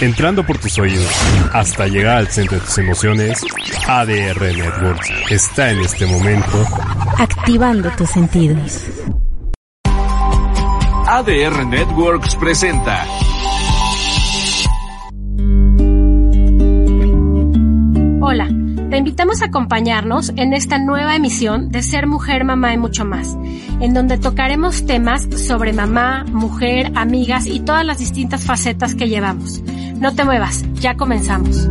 Entrando por tus oídos hasta llegar al centro de tus emociones, ADR Networks está en este momento activando tus sentidos. ADR Networks presenta Hola, te invitamos a acompañarnos en esta nueva emisión de Ser Mujer, Mamá y mucho más, en donde tocaremos temas sobre mamá, mujer, amigas y todas las distintas facetas que llevamos. No te muevas, ya comenzamos.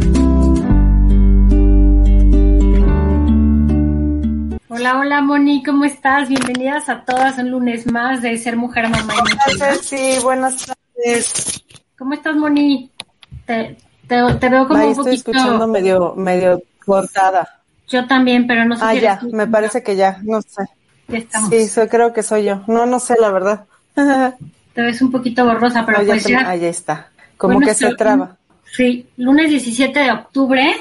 Hola, hola Moni, ¿cómo estás? Bienvenidas a todas un lunes más de Ser Mujer, Mamá más. Sí, buenas tardes. ¿Cómo estás Moni? Te, te, te veo como Ahí un estoy poquito... escuchando medio, medio cortada. Yo también, pero no sé Ah, si ya, eres tú. me parece que ya, no sé. Ya estamos. Sí, creo que soy yo. No, no sé, la verdad. Te ves un poquito borrosa, pero No, ya pues te- ya. ahí está. Como Bueno, que se traba. Sí, lunes 17 de octubre.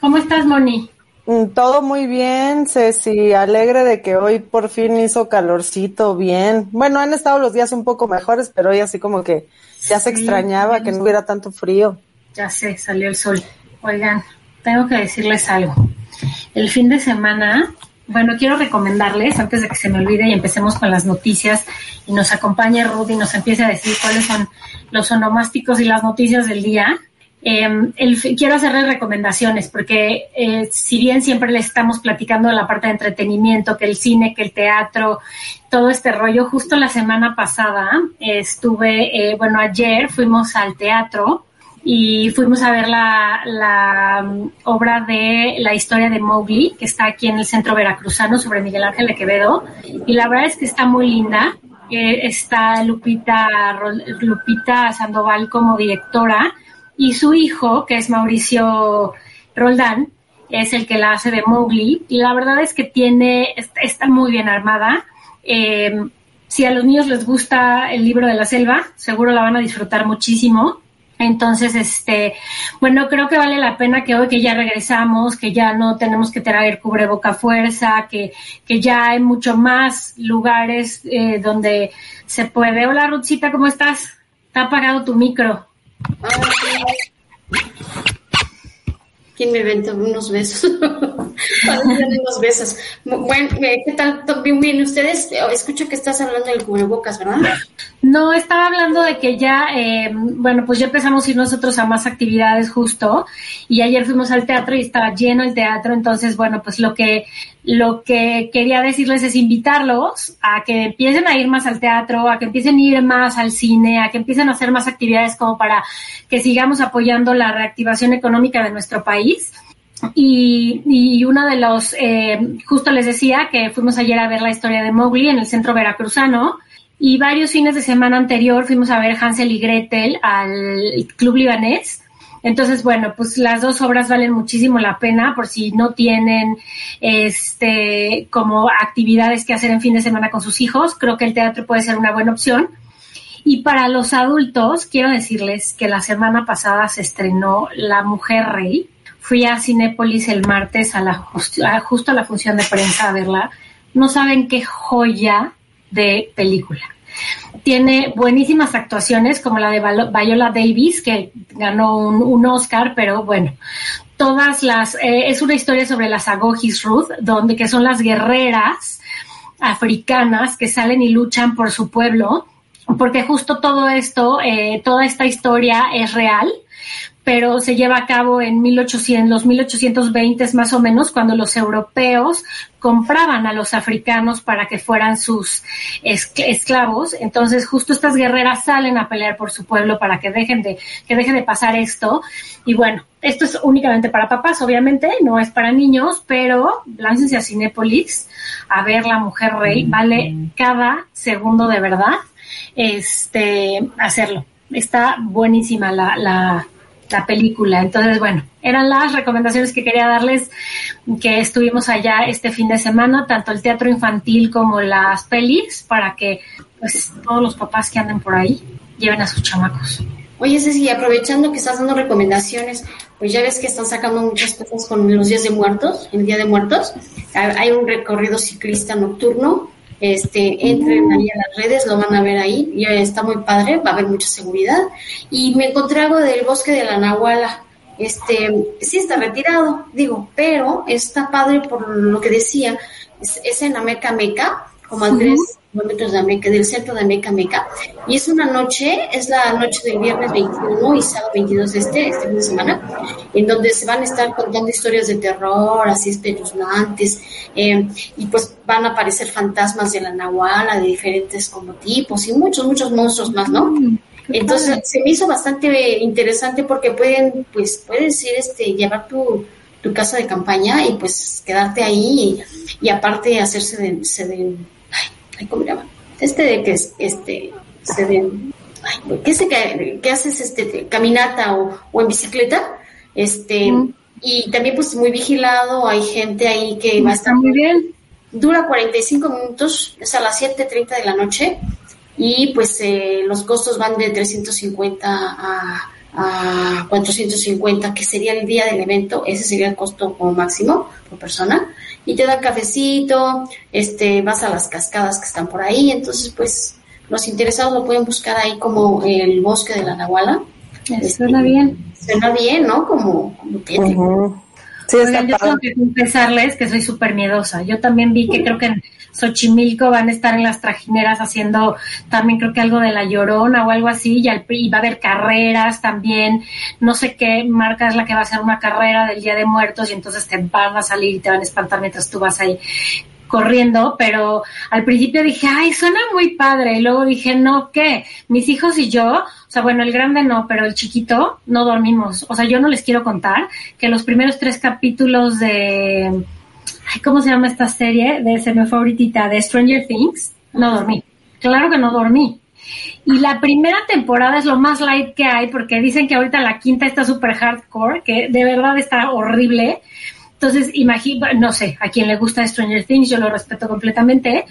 ¿Cómo estás, Moni? Mm, Todo muy bien, Ceci. Alegre de que hoy por fin hizo calorcito bien. Bueno, han estado los días un poco mejores, pero hoy así como que ya se Sí, extrañaba sí. que no hubiera tanto frío. Ya sé, salió el sol. Oigan, tengo que decirles algo. El fin de semana, bueno, quiero recomendarles, antes de que se me olvide y empecemos con las noticias, y nos acompañe Ruth y nos empiece a decir cuáles son los onomásticos y las noticias del día. Eh, el quiero hacerles recomendaciones porque eh, si bien siempre les estamos platicando de la parte de entretenimiento, que el cine, que el teatro, todo este rollo, justo la semana pasada eh, estuve, eh, bueno, ayer fuimos al teatro y fuimos a ver la, la mm, obra de la historia de Mowgli, que está aquí en el centro veracruzano sobre Miguel Ángel de Quevedo. Y la verdad es que está muy linda. Eh, está Lupita, Lupita Sandoval como directora y su hijo, que es Mauricio Roldán, es el que la hace de Mowgli. Y la verdad es que tiene, está muy bien armada. Eh, si a los niños les gusta el libro de la selva, seguro la van a disfrutar muchísimo. Entonces, este, bueno, creo que vale la pena que hoy que ya regresamos, que ya no tenemos que traer cubreboca fuerza, que, que ya hay mucho más lugares eh, donde se puede. Hola, Ruthcita, ¿cómo estás? Está apagado tu micro. ¿Quién me venta unos besos? Unos besos. Bueno, eh, ¿qué tal? ¿Bien, bien ustedes? Eh, Escucho que estás hablando del cubrebocas, ¿verdad? No, estaba hablando de que ya, eh, bueno, pues ya empezamos a ir nosotros a más actividades justo y ayer fuimos al teatro y estaba lleno el teatro, entonces, bueno, pues lo que, lo que quería decirles es invitarlos a que empiecen a ir más al teatro, a que empiecen a ir más al cine, a que empiecen a hacer más actividades como para que sigamos apoyando la reactivación económica de nuestro país. Y, y uno de los, eh, justo les decía que fuimos ayer a ver la historia de Mowgli en el centro veracruzano y varios fines de semana anterior fuimos a ver Hansel y Gretel al Club Libanés. Entonces, bueno, pues las dos obras valen muchísimo la pena por si no tienen este como actividades que hacer en fin de semana con sus hijos. Creo que el teatro puede ser una buena opción. Y para los adultos, quiero decirles que la semana pasada se estrenó La Mujer Rey. Fui a Cinépolis el martes a la justo a la función de prensa a verla. No saben qué joya de película. Tiene buenísimas actuaciones como la de Viola Davis, que ganó un, un Oscar, pero bueno, todas las, eh, es una historia sobre las Agogis Ruth, donde que son las guerreras africanas que salen y luchan por su pueblo, porque justo todo esto, eh, toda esta historia es real, pero se lleva a cabo en 1800, los 1820 más o menos, cuando los europeos compraban a los africanos para que fueran sus escl- esclavos. Entonces, justo estas guerreras salen a pelear por su pueblo para que dejen de, que deje de pasar esto. Y bueno, esto es únicamente para papás, obviamente, no es para niños, pero láncense a Cinépolis a ver La Mujer Rey. Vale cada segundo de verdad este hacerlo. Está buenísima la, la, la película. Entonces, bueno, eran las recomendaciones que quería darles que estuvimos allá este fin de semana, tanto el teatro infantil como las pelis, para que pues todos los papás que anden por ahí lleven a sus chamacos. Oye, Ceci, aprovechando que estás dando recomendaciones, pues ya ves que están sacando muchas cosas con los días de muertos, el Día de Muertos. Hay un recorrido ciclista nocturno. Este, entren ahí a las redes, lo van a ver ahí. Ya está muy padre, va a haber mucha seguridad. Y me encontré algo del bosque de la Nahuala. Este, sí está retirado, digo, pero está padre por lo que decía. Es, en Ameca Meca, como Andrés kilómetros de Ameca, del centro de Ameca Meca. Y es una noche, es la noche del viernes 21 y sábado 22 de este, este fin de semana, en donde se van a estar contando historias de terror, así espeluznantes, eh, y pues van a aparecer fantasmas de la Nahuala, de diferentes como tipos, y muchos, muchos monstruos más, ¿no? Mm, Entonces se me hizo bastante interesante porque pueden, pues, puedes ir, este, llevar tu, tu casa de campaña y pues quedarte ahí y, aparte hacerse de, se de ¿cómo se? Este de que es, este, se ven, ay, ¿qué, sé que, haces este, caminata o, en bicicleta? Este, y también pues muy vigilado, hay gente ahí que va a estar muy bien. Dura 45 minutos, es a las 7.30 de la noche y pues eh, los costos van de 350 a, a 450, que sería el día del evento, ese sería el costo como máximo por persona y te da cafecito, este, vas a las cascadas que están por ahí, entonces pues los interesados lo pueden buscar ahí como el bosque de la Nahuala. suena bien. Suena bien, ¿no? Como, como tiene. Sí, yo tengo que confesarles que soy súper miedosa. Yo también vi que creo que en Xochimilco van a estar en las trajineras haciendo también creo que algo de la llorona o algo así, y, al, y va a haber carreras también. No sé qué marca es la que va a hacer una carrera del Día de Muertos y entonces te van a salir y te van a espantar mientras tú vas ahí corriendo, pero al principio dije, ay, suena muy padre, y luego dije, no, ¿qué? Mis hijos y yo, o sea, bueno, el grande no, pero el chiquito, no dormimos, o sea, yo no les quiero contar que los primeros tres capítulos de, ay, ¿cómo se llama esta serie? De, se me de Stranger Things, no dormí, claro que no dormí. Y la primera temporada es lo más light que hay porque dicen que ahorita la quinta está súper hardcore, que de verdad está horrible. Entonces, imagino, no sé, a quien le gusta Stranger Things, yo lo respeto completamente,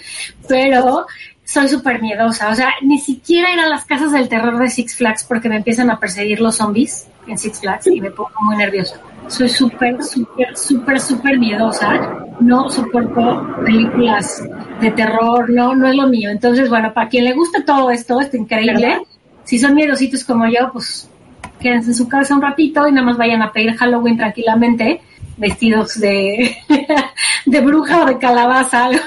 pero soy súper miedosa. O sea, ni siquiera ir a las casas del terror de Six Flags porque me empiezan a perseguir los zombies en Six Flags y me pongo muy nerviosa. Soy súper, súper, súper, súper miedosa. No soporto películas de terror, no, no es lo mío. Entonces, bueno, para quien le guste todo esto, está increíble. Si son miedositos como yo, pues quédense en su casa un ratito y nada más vayan a pedir Halloween tranquilamente vestidos de, de bruja o de calabaza, algo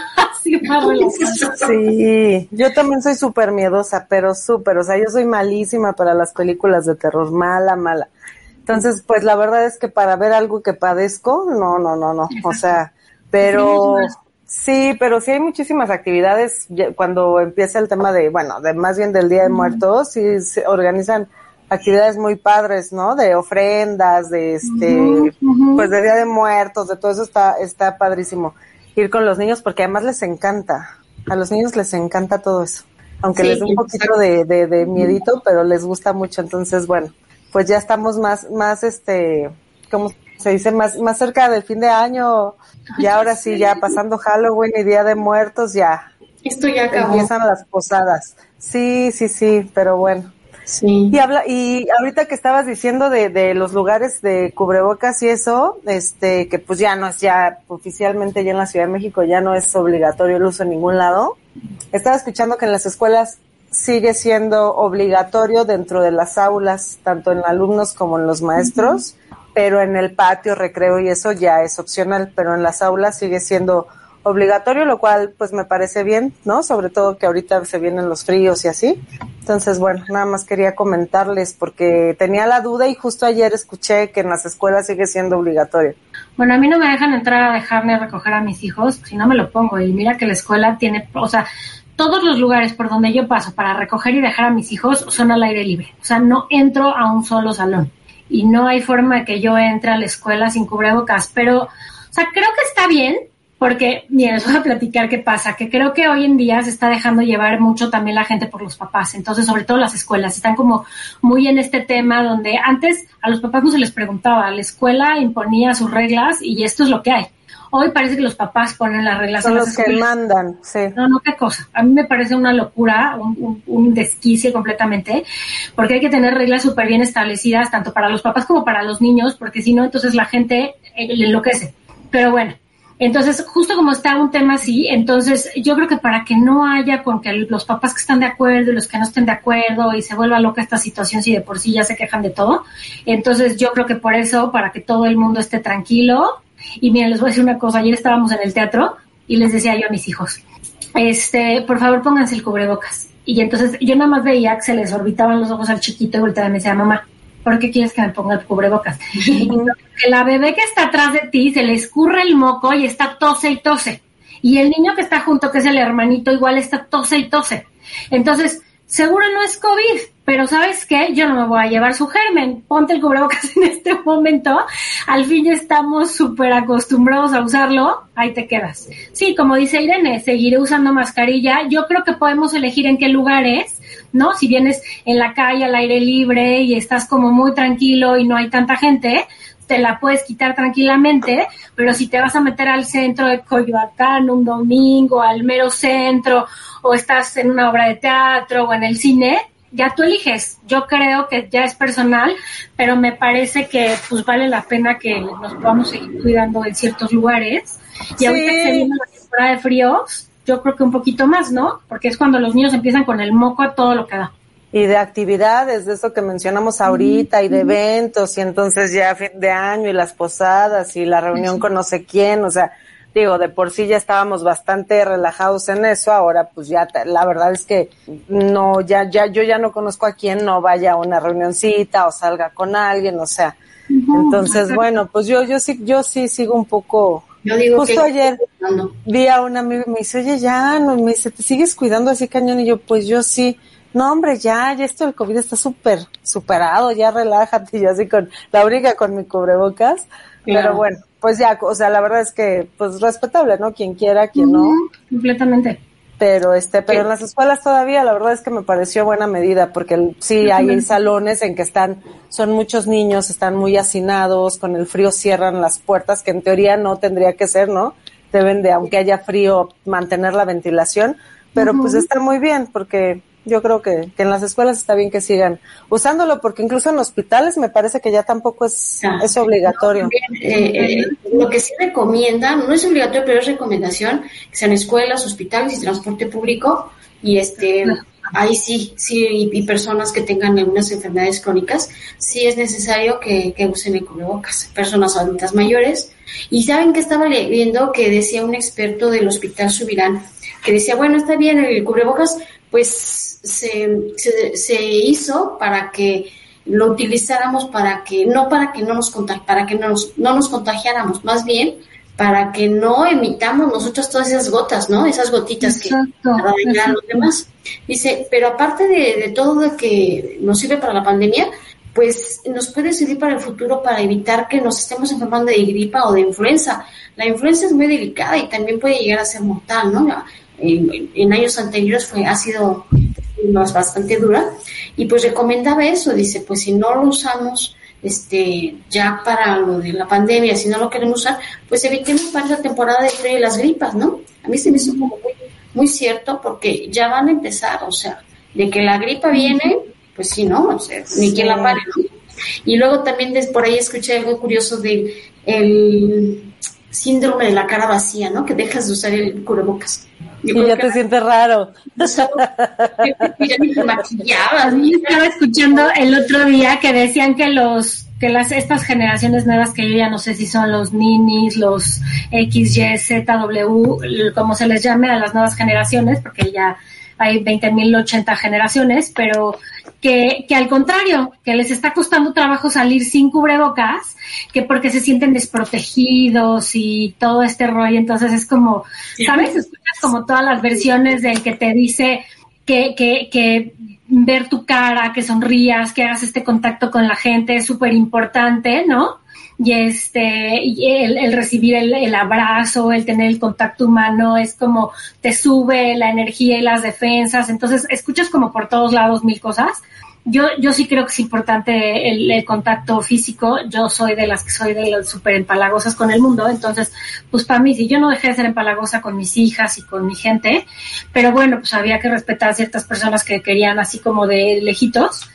Sí, yo también soy súper miedosa, pero súper, o sea, yo soy malísima para las películas de terror, mala, mala. Entonces, pues la verdad es que para ver algo que padezco, no, no, no, no, o sea, pero sí, pero sí hay muchísimas actividades cuando empieza el tema de, bueno, de más bien del Día de Muertos, sí se organizan actividades muy padres, ¿no? De ofrendas, de este, pues de Día de Muertos, de todo eso está, está padrísimo. Ir con los niños porque además les encanta. A los niños les encanta todo eso. Aunque les da un poquito de, de, de, miedito, pero les gusta mucho. Entonces, bueno, pues ya estamos más, más este, ¿cómo se dice? Más, más cerca del fin de año. Y ahora sí, ya pasando Halloween y Día de Muertos, ya. Esto ya acabó. Empiezan las posadas. Sí, sí, sí, pero bueno. Sí. Y habla, y ahorita que estabas diciendo de, de los lugares de cubrebocas y eso, este, que pues ya no es ya oficialmente ya en la Ciudad de México ya no es obligatorio el uso en ningún lado. Estaba escuchando que en las escuelas sigue siendo obligatorio dentro de las aulas, tanto en alumnos como en los maestros, pero en el patio, recreo y eso ya es opcional, pero en las aulas sigue siendo obligatorio, lo cual pues me parece bien, ¿no? Sobre todo que ahorita se vienen los fríos y así. Entonces, bueno, nada más quería comentarles porque tenía la duda y justo ayer escuché que en las escuelas sigue siendo obligatorio. Bueno, a mí no me dejan entrar a dejarme recoger a mis hijos si no me lo pongo. Y mira que la escuela tiene, o sea, todos los lugares por donde yo paso para recoger y dejar a mis hijos son al aire libre. O sea, no entro a un solo salón. Y no hay forma que yo entre a la escuela sin cubrebocas. Pero, o sea, creo que está bien porque, miren, les voy a platicar qué pasa, que creo que hoy en día se está dejando llevar mucho también la gente por los papás, entonces sobre todo las escuelas, están como muy en este tema donde antes a los papás no se les preguntaba, la escuela imponía sus reglas y esto es lo que hay. Hoy parece que los papás ponen las reglas. Son los que mandan, sí. No, no, qué cosa. A mí me parece una locura, un, un, desquicie completamente, porque hay que tener reglas súper bien establecidas, tanto para los papás como para los niños, porque si no, entonces la gente eh, le enloquece. Pero bueno, entonces, justo como está un tema así, entonces yo creo que para que no haya con que los papás que están de acuerdo y los que no estén de acuerdo y se vuelva loca esta situación si de por sí ya se quejan de todo, entonces yo creo que por eso, para que todo el mundo esté tranquilo, y miren, les voy a decir una cosa, ayer estábamos en el teatro y les decía yo a mis hijos, este, por favor pónganse el cubrebocas. Y entonces yo nada más veía que se les orbitaban los ojos al chiquito y volteaba y me decía, mamá, ¿por qué quieres que me ponga el cubrebocas? que la bebé que está atrás de ti se le escurre el moco y está tose y tose. Y el niño que está junto, que es el hermanito, igual está tose y tose. Entonces, seguro no es COVID, pero ¿sabes qué? Yo no me voy a llevar su germen. Ponte el cubrebocas en este momento. Al fin ya estamos súper acostumbrados a usarlo. Ahí te quedas. Sí, como dice Irene, seguiré usando mascarilla. Yo creo que podemos elegir en qué lugares ¿no? Si vienes en la calle al aire libre y estás como muy tranquilo y no hay tanta gente, te la puedes quitar tranquilamente, pero si te vas a meter al centro de Coyoacán un domingo, al mero centro, o estás en una obra de teatro o en el cine, ya tú eliges. Yo creo que ya es personal, pero me parece que pues vale la pena que nos podamos seguir cuidando en ciertos lugares. Y ahorita que se viene la temporada de fríos, yo creo que un poquito más, ¿no? Porque es cuando los niños empiezan con el moco a todo lo que da. Y de actividades, de eso que mencionamos ahorita, y de eventos, y entonces ya fin de año, y las posadas, y la reunión con no sé quién, o sea, digo, de por sí ya estábamos bastante relajados en eso, ahora pues ya, la verdad es que no, ya, ya, yo ya no conozco a quien no vaya a una reunioncita o salga con alguien, o sea, entonces bueno, pues yo, yo sí, yo sí sigo un poco, yo digo Justo ayer vi a un amigo y me dice, oye, ya, no, me dice, ¿te sigues cuidando así cañón? Y yo, pues yo sí. No, hombre, ya, ya esto del COVID está súper superado, ya relájate, y así con la única con mi cubrebocas. Pero bueno, pues ya, o sea, la verdad es que, pues respetable, ¿no? Quien quiera, quien no. Completamente pero este pero en las escuelas todavía la verdad es que me pareció buena medida porque sí hay salones en que están son muchos niños están muy hacinados con el frío cierran las puertas que en teoría no tendría que ser no deben de aunque haya frío mantener la ventilación pero pues está muy bien porque yo creo que, en las escuelas está bien que sigan usándolo, porque incluso en hospitales me parece que ya tampoco es, ah, es obligatorio. Eh, eh, lo que sí recomiendan, no es obligatorio, pero es recomendación, que sean escuelas, hospitales y transporte público, y este, ahí sí, sí, y, personas que tengan algunas enfermedades crónicas, sí es necesario que, que usen el cubrebocas, personas adultas mayores. Y saben que estaba leyendo que decía un experto del Hospital Subirán, que decía, bueno, está bien el cubrebocas, pues se, se, hizo para que lo utilizáramos para que, no para que no nos para que no nos, no nos contagiáramos, más bien para que no emitamos nosotros todas esas gotas, ¿no? Esas gotitas que dañar a los demás. Dice, pero aparte de, de todo lo que nos sirve para la pandemia, pues nos puede servir para el futuro para evitar que nos estemos enfermando de gripa o de influenza. La influenza es muy delicada y también puede llegar a ser mortal, ¿no? En, años anteriores fue, ha sido bastante dura y pues recomendaba eso, dice, pues si no lo usamos este ya para lo de la pandemia, si no lo queremos usar, pues evitemos para la temporada de frío y las gripas, ¿no? A mí se me hizo como muy, muy cierto porque ya van a empezar, o sea, de que la gripa viene, pues sí, ¿no? O ni quien la pare, Y luego también por ahí escuché algo curioso de el síndrome de la cara vacía, ¿no? Que dejas de usar el cubrebocas y ya te sientes raro. estaba escuchando el otro día que decían que los que las estas generaciones nuevas que yo ya no sé si son los ninis, los X, Y, Z, W, como se les llame a las nuevas generaciones, porque ya hay 20.080 generaciones, pero que, que al contrario, que les está costando trabajo salir sin cubrebocas, que porque se sienten desprotegidos y todo este rollo, entonces es como, ¿sabes? Escuchas como todas las versiones del que te dice que, que, que ver tu cara, que sonrías, que hagas este contacto con la gente es súper importante, ¿no? Y este y el, el recibir el, el, abrazo, el tener el contacto humano, es como te sube la energía y las defensas, entonces escuchas como por todos lados mil cosas. Yo, yo sí creo que es importante el, el contacto físico. Yo soy de las que soy de las súper empalagosas con el mundo. Entonces, pues para mí, si yo no dejé de ser empalagosa con mis hijas y con mi gente, pero bueno, pues había que respetar a ciertas personas que querían así como de lejitos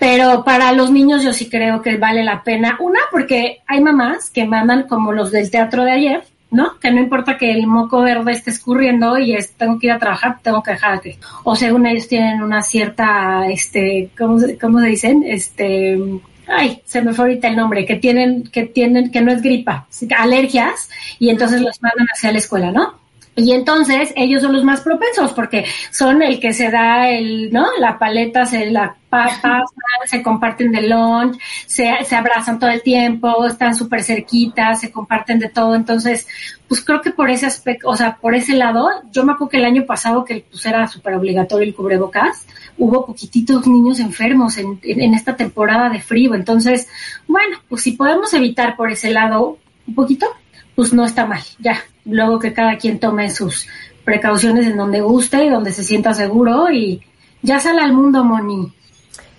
pero para los niños yo sí creo que vale la pena. Una, porque hay mamás que mandan como los del teatro de ayer, ¿no? Que no importa que el moco verde esté escurriendo y es, tengo que ir a trabajar, tengo que dejar que. O según ellos tienen una cierta, este, ¿cómo, cómo se dicen? Este, ay, se me fue ahorita el nombre, que tienen, que tienen, que no es gripa, alergias, y entonces los mandan hacia la escuela, ¿no? Y entonces ellos son los más propensos porque son el que se da el, ¿no? La paleta, se la pasan, se comparten de lunch, se, se abrazan todo el tiempo, están súper cerquitas, se comparten de todo. Entonces, pues creo que por ese aspecto, o sea, por ese lado, yo me acuerdo que el año pasado que pues era súper obligatorio el cubrebocas, hubo poquititos niños enfermos en, en, en esta temporada de frío. Entonces, bueno, pues si podemos evitar por ese lado un poquito, pues no está mal, ya. Luego que cada quien tome sus precauciones en donde guste y donde se sienta seguro y ya sale al mundo, Moni.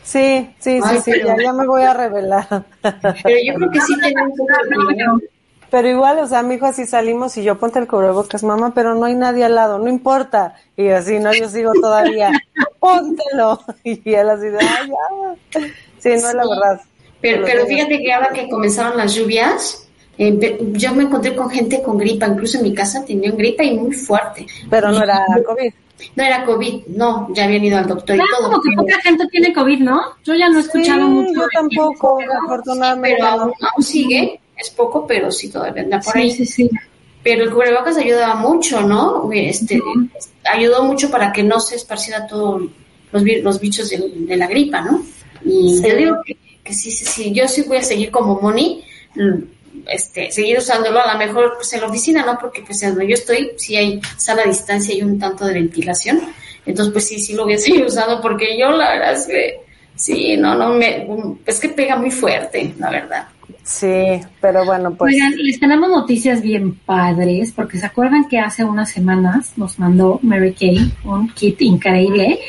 Sí, sí, sí, sí, ya, ya, me voy a revelar. Pero yo creo que sí tenemos un Pero igual, o sea, mi hijo así salimos y yo ponte el cubrebocas, mamá, pero no hay nadie al lado, no importa. Y así, no, yo sigo todavía, póntelo. Y él así de, ay, ya. Sí, no es la verdad. Pero, pero fíjate que ahora que comenzaron las lluvias, eh, yo me encontré con gente con gripa, incluso en mi casa tenían gripa y muy fuerte. Pero no era COVID. No era COVID, no, ya habían ido al doctor claro, y todo. como que poca gente tiene COVID, ¿no? Yo ya no he escuchado sí, mucho. Yo tampoco, afortunadamente. pero aún, aún, sigue, es poco, pero sí todavía anda por sí, ahí. Sí, sí, Pero el cubrebocas ayudaba mucho, ¿no? Este, uh -huh. Ayudó mucho para que no se esparciera todos los, los bichos de, de, la gripa, ¿no? Y sí. yo digo que, que sí, sí, sí, yo sí voy a seguir como Moni este, seguir usándolo, a lo mejor pues en la oficina, ¿no? Porque pues donde yo estoy, sí hay sana distancia y un tanto de ventilación. Entonces, pues sí, sí lo voy a seguir usando porque yo la verdad es que, sí, no, no, me, es que pega muy fuerte, la verdad. Sí, pero bueno, pues. Oigan, les tenemos noticias bien padres, porque se acuerdan que hace unas semanas nos mandó Mary Kay un kit increíble,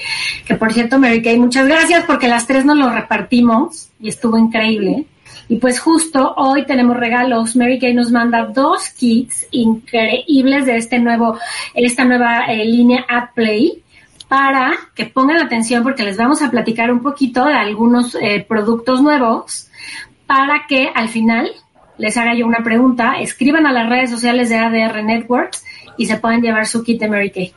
que por cierto, Mary Kay, muchas gracias porque las tres nos lo repartimos y estuvo increíble. Y pues justo hoy tenemos regalos. Mary Kay nos manda dos kits increíbles de este nuevo, esta nueva eh, línea AdPlay para que pongan atención porque les vamos a platicar un poquito de algunos eh, productos nuevos para que al final les haga yo una pregunta, escriban a las redes sociales de ADR Networks y se pueden llevar su kit de Mary Kay.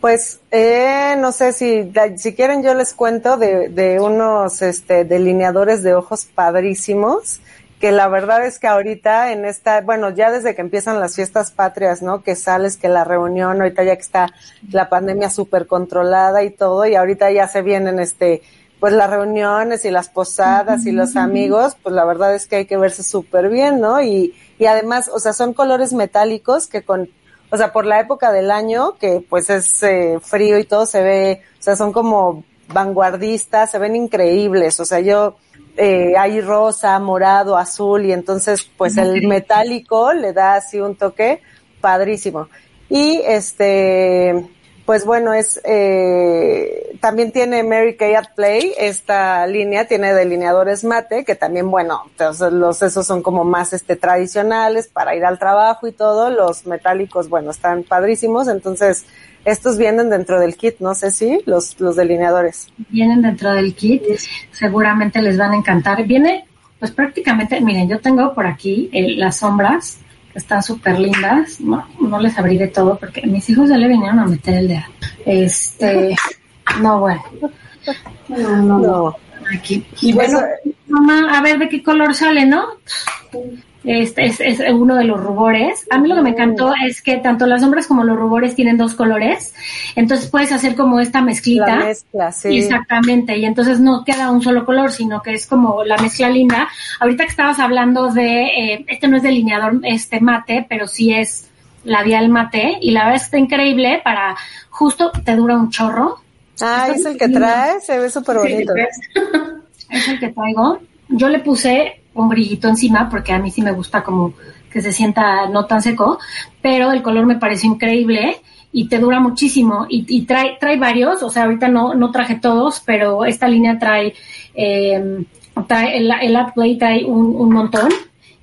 Pues eh, no sé si si quieren yo les cuento de, de unos este, delineadores de ojos padrísimos que la verdad es que ahorita en esta, bueno, ya desde que empiezan las fiestas patrias, ¿no? Que sales, que la reunión, ahorita ya que está la pandemia súper controlada y todo, y ahorita ya se vienen este, pues las reuniones y las posadas y los amigos, pues la verdad es que hay que verse súper bien, ¿no? Y, y además, o sea, son colores metálicos que con o sea, por la época del año, que pues es eh, frío y todo se ve, o sea, son como vanguardistas, se ven increíbles, o sea, yo, eh, hay rosa, morado, azul, y entonces pues el metálico le da así un toque padrísimo. Y este, pues bueno, es, eh, también tiene Mary Kay at Play, esta línea tiene delineadores mate, que también, bueno, entonces los, esos son como más, este, tradicionales para ir al trabajo y todo, los metálicos, bueno, están padrísimos, entonces, estos vienen dentro del kit, no sé si, los, los delineadores. Vienen dentro del kit, seguramente les van a encantar. Viene, pues prácticamente, miren, yo tengo por aquí eh, las sombras, están súper lindas, no, no les abriré todo porque mis hijos ya le vinieron a meter el dedo. Este, no, bueno. No, no, no. Aquí. Y bueno, mamá, a ver de qué color sale, ¿no? Este es, es, uno de los rubores. A mí lo que me encantó es que tanto las sombras como los rubores tienen dos colores. Entonces puedes hacer como esta mezclita. La mezcla, sí. Exactamente. Y entonces no queda un solo color, sino que es como la mezcla linda. Ahorita que estabas hablando de, eh, este no es delineador este mate, pero sí es labial mate. Y la verdad está increíble para, justo te dura un chorro. Ah, es el que trae, se ve súper bonito. Es el que traigo. Yo le puse un brillito encima, porque a mí sí me gusta como que se sienta no tan seco, pero el color me pareció increíble y te dura muchísimo y, y trae trae varios, o sea, ahorita no no traje todos, pero esta línea trae, eh, trae el, el Ad Play trae un, un montón.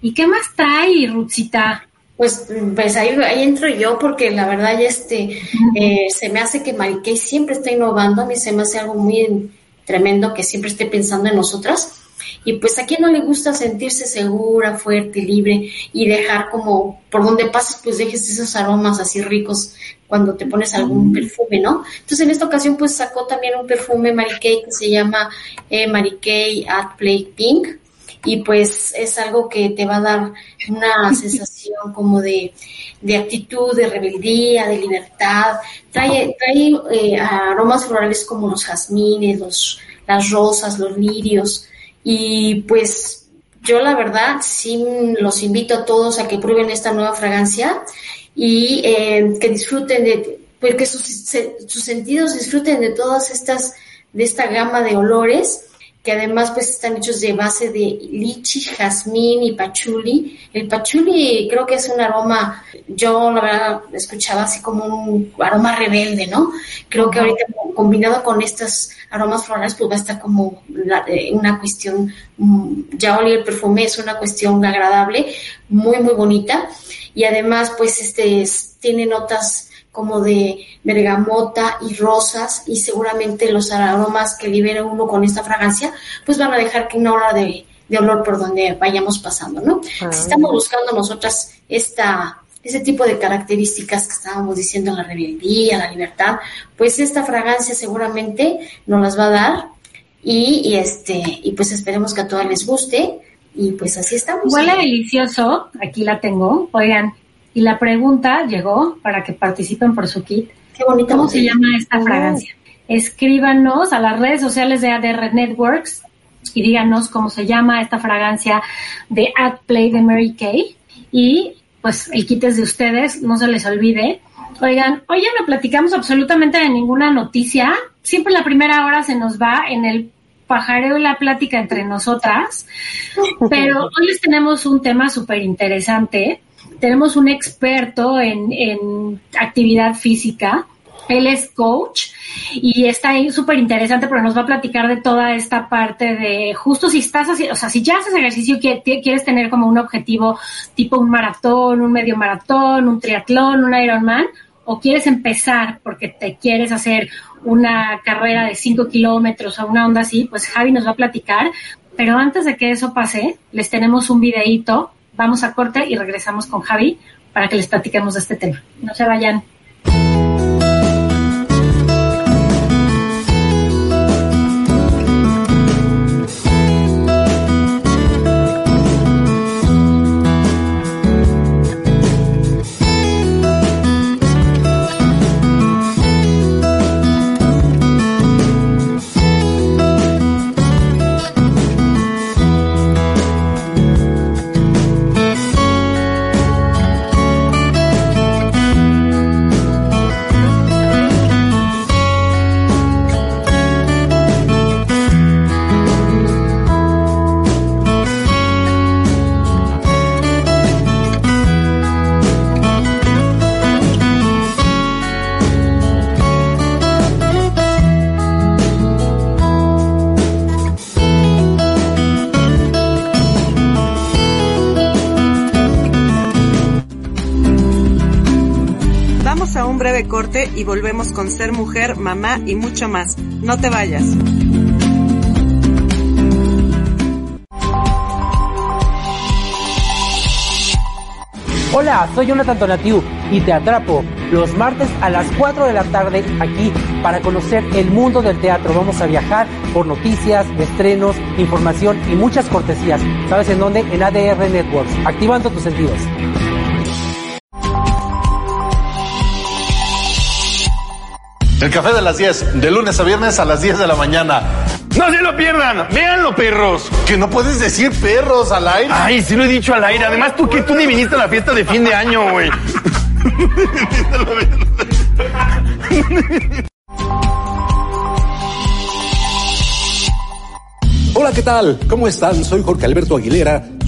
¿Y qué más trae, Rutsita? Pues, pues ahí, ahí entro yo porque la verdad este eh, se me hace que Mary Kay siempre está innovando, a mí se me hace algo muy tremendo que siempre esté pensando en nosotras. Y pues a quien no le gusta sentirse segura, fuerte, libre y dejar como por donde pases, pues dejes esos aromas así ricos cuando te pones algún perfume, ¿no? Entonces en esta ocasión pues sacó también un perfume Mary Kay que se llama eh, Mary Kay At Play Pink y pues es algo que te va a dar una sensación como de, de actitud, de rebeldía, de libertad. Trae, trae eh, aromas florales como los jazmines, los, las rosas, los lirios y pues yo la verdad sí los invito a todos a que prueben esta nueva fragancia y eh, que disfruten de, pues que sus, sus sentidos disfruten de todas estas, de esta gama de olores que además pues están hechos de base de lichi, jazmín y pachuli. El pachuli creo que es un aroma, yo la verdad escuchaba así como un aroma rebelde, ¿no? Creo que ahorita combinado con estos aromas florales pues va a estar como la, eh, una cuestión, mm, ya oler el perfume es una cuestión agradable, muy muy bonita y además pues este es, tiene notas como de bergamota y rosas y seguramente los aromas que libera uno con esta fragancia pues van a dejar que una hora de, de olor por donde vayamos pasando, ¿no? Ah. Si estamos buscando nosotras esta ese tipo de características que estábamos diciendo, la rebeldía, la libertad, pues esta fragancia seguramente nos las va a dar y, y este y pues esperemos que a todas les guste y pues así estamos. Huele delicioso, aquí la tengo, oigan, y la pregunta llegó para que participen por su kit. Qué bonita ¿Cómo se llama esta fragancia? Escríbanos a las redes sociales de ADR Networks y díganos cómo se llama esta fragancia de Ad Play de Mary Kay. Y pues el kit es de ustedes, no se les olvide. Oigan, hoy ya no platicamos absolutamente de ninguna noticia. Siempre la primera hora se nos va en el pajareo y la plática entre nosotras. Pero hoy les tenemos un tema súper interesante. Tenemos un experto en, actividad física. Él es coach y está ahí súper interesante porque nos va a platicar de toda esta parte de justo si estás haciendo, o sea, si ya haces ejercicio quieres tener como un objetivo tipo un maratón, un medio maratón, un triatlón, un Ironman, o quieres empezar porque te quieres hacer una carrera de 5 kilómetros o una onda así, pues Javi nos va a platicar. Pero antes de que eso pase, les tenemos un videíto. Vamos a corte y regresamos con Javi para que les platiquemos de este tema. No se vayan. Y volvemos con Ser Mujer, Mamá y mucho más. No te vayas. Hola, soy Jonathan Tonatiu y te atrapo los martes a las 4 de la tarde aquí para conocer el mundo del teatro. Vamos a viajar por noticias, estrenos, información y muchas cortesías. ¿Sabes en dónde? En ADR Networks, activando tus sentidos. El café de las 10, de lunes a viernes a las 10 de la mañana. No se lo pierdan, véanlo, perros. Que no puedes decir perros al aire. Ay, sí lo he dicho al aire. Además, tú que tú ni viniste a la fiesta de fin de año, güey. Hola, ¿qué tal? ¿Cómo están? Soy Jorge Alberto Aguilera,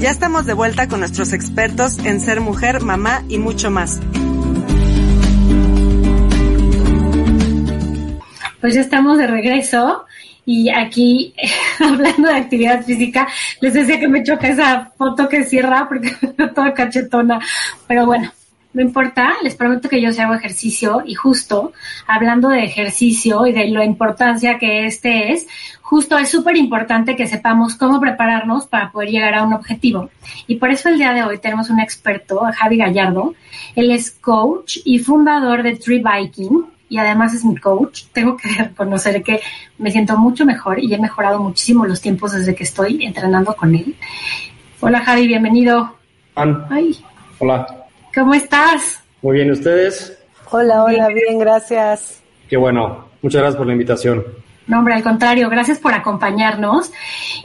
Ya estamos de vuelta con nuestros expertos en ser mujer, mamá y mucho más. Pues ya estamos de regreso y aquí hablando de actividad física, les decía que me choca esa foto que cierra porque toda cachetona, pero bueno, no importa, les prometo que yo sí hago ejercicio y justo hablando de ejercicio y de la importancia que este es, justo es súper importante que sepamos cómo prepararnos para poder llegar a un objetivo. Y por eso el día de hoy tenemos un experto, Javi Gallardo. Él es coach y fundador de Tree Biking y además es mi coach. Tengo que reconocer que me siento mucho mejor y he mejorado muchísimo los tiempos desde que estoy entrenando con él. Hola Javi, bienvenido. Ay. Hola. ¿Cómo estás? Muy bien, ¿ustedes? Hola, hola, bien, gracias. Qué bueno. Muchas gracias por la invitación. No, hombre, al contrario, gracias por acompañarnos.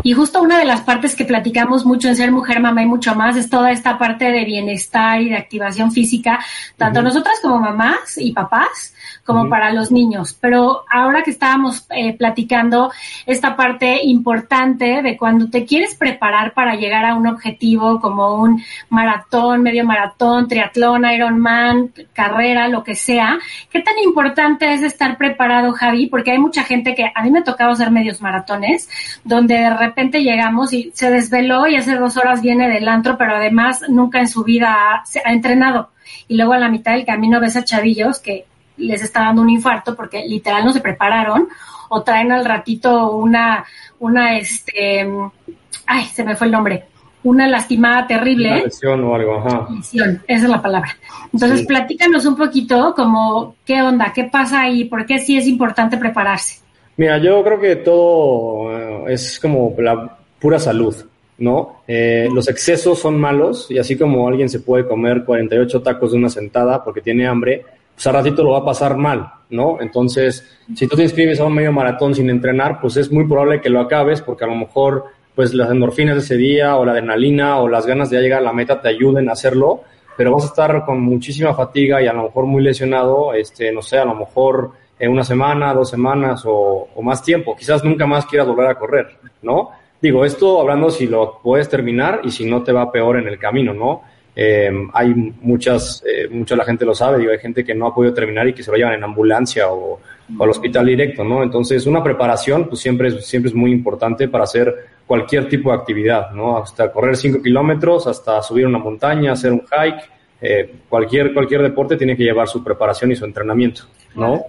Y justo una de las partes que platicamos mucho en Ser Mujer, Mamá y mucho más es toda esta parte de bienestar y de activación física, tanto nosotras como mamás y papás, como para los niños. Pero ahora que estábamos eh, platicando esta parte importante de cuando te quieres preparar para llegar a un objetivo como un maratón, medio maratón, triatlón, Ironman, carrera, lo que sea, ¿qué tan importante es estar preparado, Javi? Porque hay mucha gente que a mí me ha tocado hacer medios maratones, donde de repente llegamos y se desveló y hace dos horas viene del antro, pero además nunca en su vida ha, ha entrenado. Y luego a la mitad del camino ves a chavillos que les está dando un infarto porque literal no se prepararon o traen al ratito una, una, este, ay, se me fue el nombre, una lastimada terrible. Una lesión o algo, ajá. Lesión, esa es la palabra. Entonces, platícanos un poquito como qué onda, qué pasa ahí, por qué sí es importante prepararse. Mira, yo creo que todo eh, es como la pura salud, ¿no? Eh, los excesos son malos y así como alguien se puede comer 48 tacos de una sentada porque tiene hambre, pues a ratito lo va a pasar mal, ¿no? Entonces, si tú te inscribes a un medio maratón sin entrenar, pues es muy probable que lo acabes porque a lo mejor pues las endorfinas de ese día o la adrenalina o las ganas de llegar a la meta te ayuden a hacerlo, pero vas a estar con muchísima fatiga y a lo mejor muy lesionado, este, no sé, a lo mejor en una semana, dos semanas o, más tiempo. Quizás nunca más quieras volver a correr, ¿no? Digo, esto hablando si lo puedes terminar y si no te va peor en el camino, ¿no? Eh, hay muchas, eh, mucha la gente lo sabe, digo, hay gente que no ha podido terminar y que se lo llevan en ambulancia o, al hospital directo, ¿no? Entonces, una preparación, pues siempre es, siempre es muy importante para hacer cualquier tipo de actividad, ¿no? Hasta correr 5 kilómetros, hasta subir una montaña, hacer un hike, eh, cualquier, cualquier deporte tiene que llevar su preparación y su entrenamiento, ¿no?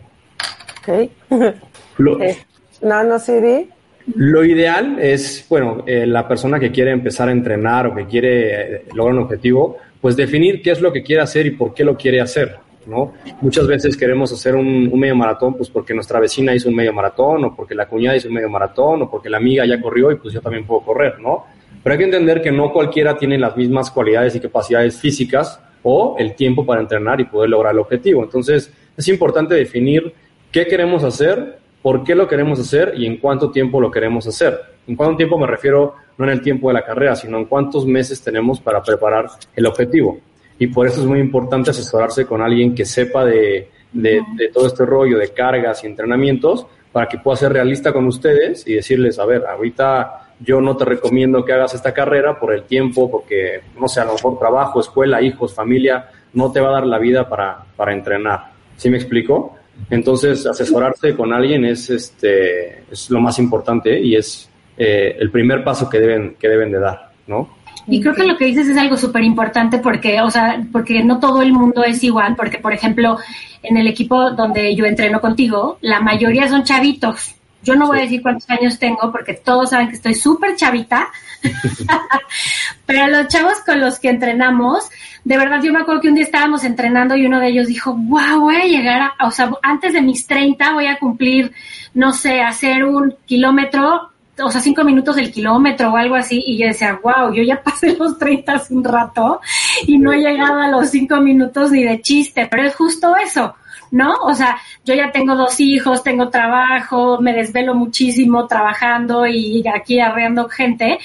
Ok. Lo, Eh, no, no, Siri. Lo ideal es, bueno, eh, la persona que quiere empezar a entrenar o que quiere eh, lograr un objetivo, pues definir qué es lo que quiere hacer y por qué lo quiere hacer, ¿no? Muchas veces queremos hacer un, un medio maratón, pues porque nuestra vecina hizo un medio maratón o porque la cuñada hizo un medio maratón o porque la amiga ya corrió y pues yo también puedo correr, ¿no? Pero hay que entender que no cualquiera tiene las mismas cualidades y capacidades físicas o el tiempo para entrenar y poder lograr el objetivo. Entonces, es importante definir qué queremos hacer, por qué lo queremos hacer y en cuánto tiempo lo queremos hacer. En cuánto tiempo me refiero no en el tiempo de la carrera, sino en cuántos meses tenemos para preparar el objetivo. Y por eso es muy importante asesorarse con alguien que sepa de, de, de todo este rollo de cargas y entrenamientos para que pueda ser realista con ustedes y decirles, a ver, ahorita yo no te recomiendo que hagas esta carrera por el tiempo, porque, no sé, a lo mejor trabajo, escuela, hijos, familia, no te va a dar la vida para, para entrenar. ¿Sí me explico? Entonces, asesorarse con alguien es, este, es lo más importante y es eh, el primer paso que deben, que deben de dar, ¿no? Y creo que lo que dices es algo súper importante porque, o sea, porque no todo el mundo es igual, porque, por ejemplo, en el equipo donde yo entreno contigo, la mayoría son chavitos. Yo no voy a decir cuántos años tengo porque todos saben que estoy súper chavita, pero los chavos con los que entrenamos, de verdad yo me acuerdo que un día estábamos entrenando y uno de ellos dijo, wow, voy a llegar a, o sea, antes de mis 30 voy a cumplir, no sé, hacer un kilómetro o sea, cinco minutos del kilómetro o algo así, y yo decía, wow, yo ya pasé los 30 hace un rato y no he llegado a los cinco minutos ni de chiste, pero es justo eso. ¿No? O sea, yo ya tengo dos hijos, tengo trabajo, me desvelo muchísimo trabajando y aquí arreando gente.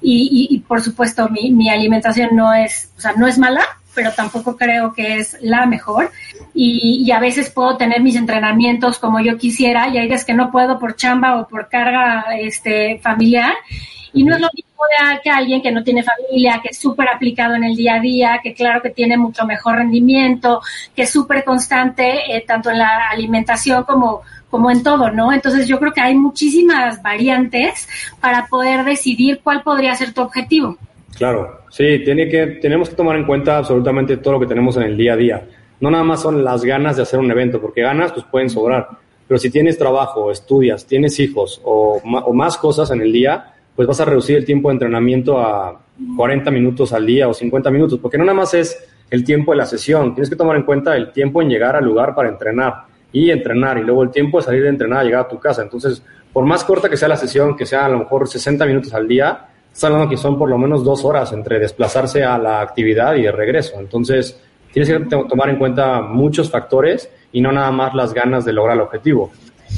Y, y, por supuesto, mi, mi alimentación no es, o sea, no es mala, pero tampoco creo que es la mejor. Y, a veces puedo tener mis entrenamientos como yo quisiera y hay veces que no puedo por chamba o por carga este, familiar. Y no es lo mismo de que alguien que no tiene familia, que es súper aplicado en el día a día, que claro que tiene mucho mejor rendimiento, que es súper constante eh, tanto en la alimentación como, como en todo, ¿no? Entonces yo creo que hay muchísimas variantes para poder decidir cuál podría ser tu objetivo. Claro, sí, tiene que, tenemos que tomar en cuenta absolutamente todo lo que tenemos en el día a día. No nada más son las ganas de hacer un evento, porque ganas pues pueden sobrar, pero si tienes trabajo, estudias, tienes hijos o, más cosas en el día, pues vas a reducir el tiempo de entrenamiento a 40 minutos al día o 50 minutos, porque no nada más es el tiempo de la sesión, tienes que tomar en cuenta el tiempo en llegar al lugar para entrenar y entrenar, y luego el tiempo de salir de entrenar llegar a tu casa. Entonces, por más corta que sea la sesión, que sea a lo mejor 60 minutos al día, estás hablando que son por lo menos dos horas entre desplazarse a la actividad y de regreso. Entonces, tienes que tomar en cuenta muchos factores y no nada más las ganas de lograr el objetivo.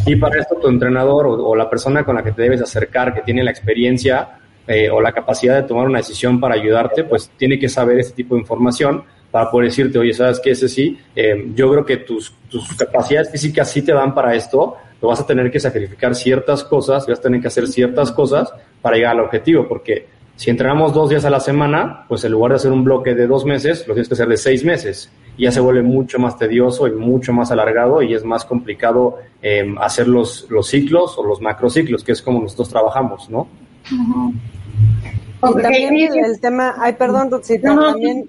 Y para esto tu entrenador o, la persona con la que te debes acercar, que tiene la experiencia eh, o la capacidad de tomar una decisión para ayudarte, pues tiene que saber este tipo de información para poder decirte, oye, ¿sabes qué? Ese sí, eh, yo creo que tus, tus capacidades físicas sí te dan para esto, pero vas a tener que sacrificar ciertas cosas, vas a tener que hacer ciertas cosas para llegar al objetivo, porque si entrenamos dos días a la semana, pues en lugar de hacer un bloque de dos meses, lo tienes que hacer de seis meses. Y ya se vuelve mucho más tedioso y mucho más alargado y es más complicado eh, hacer los, los ciclos o los macrociclos, que es como nosotros trabajamos, ¿no? También el, tema, ay, perdón, Ruxita, también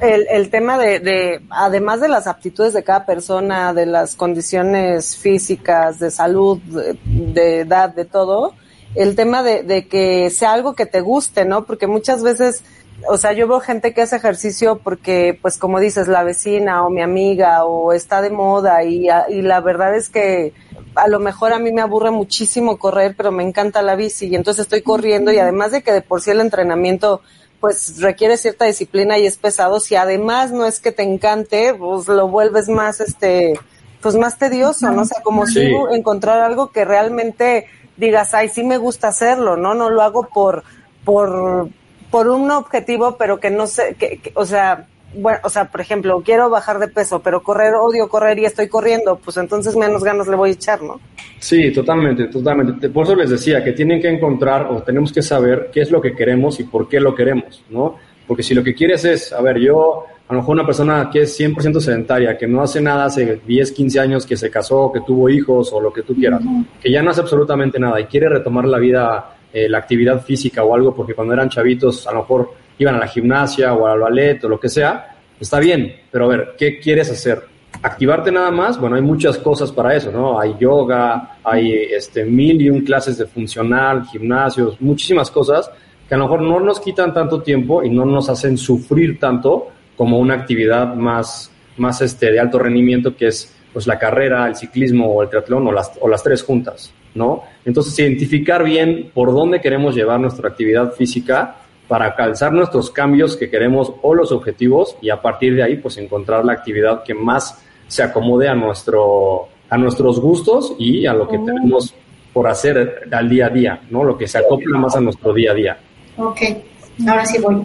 el, el tema de, de, además de las aptitudes de cada persona, de las condiciones físicas, de salud, de edad, de todo, el tema de, de que sea algo que te guste, ¿no? Porque muchas veces, o sea, yo veo gente que hace ejercicio porque, pues como dices, la vecina o mi amiga o está de moda y, y la verdad es que a lo mejor a mí me aburre muchísimo correr, pero me encanta la bici y entonces estoy corriendo y además de que de por sí el entrenamiento pues requiere cierta disciplina y es pesado, si además no es que te encante, pues lo vuelves más este pues más tedioso, ¿no? O sea, como si encontrar algo que realmente digas, ay, sí me gusta hacerlo, ¿no? No lo hago por, por, por un objetivo, pero que no sé, que, o sea, bueno, o sea, por ejemplo, quiero bajar de peso, pero correr, odio correr y estoy corriendo, pues entonces menos ganas le voy a echar, ¿no? Sí, totalmente, totalmente. Por eso les decía que tienen que encontrar o tenemos que saber qué es lo que queremos y por qué lo queremos, ¿no? Porque si lo que quieres es, a ver, yo a lo mejor una persona que es 100% sedentaria, que no hace nada hace 10, 15 años, que se casó, que tuvo hijos o lo que tú quieras, que ya no hace absolutamente nada y quiere retomar la vida, eh, la actividad física o algo, porque cuando eran chavitos a lo mejor iban a la gimnasia o al ballet o lo que sea, está bien, pero a ver, ¿qué quieres hacer? Activarte nada más, bueno, hay muchas cosas para eso, ¿no? Hay yoga, hay este, mil y un clases de funcional, gimnasios, muchísimas cosas que a lo mejor no nos quitan tanto tiempo y no nos hacen sufrir tanto, como una actividad más, más este, de alto rendimiento que es pues la carrera, el ciclismo o el triatlón o las, o las tres juntas, ¿no? Entonces, identificar bien por dónde queremos llevar nuestra actividad física para calzar nuestros cambios que queremos o los objetivos y a partir de ahí, pues encontrar la actividad que más se acomode a, nuestro, a nuestros gustos y a lo que tenemos por hacer al día a día, ¿no? Lo que se acopla más a nuestro día a día. Ok. Ahora sí voy.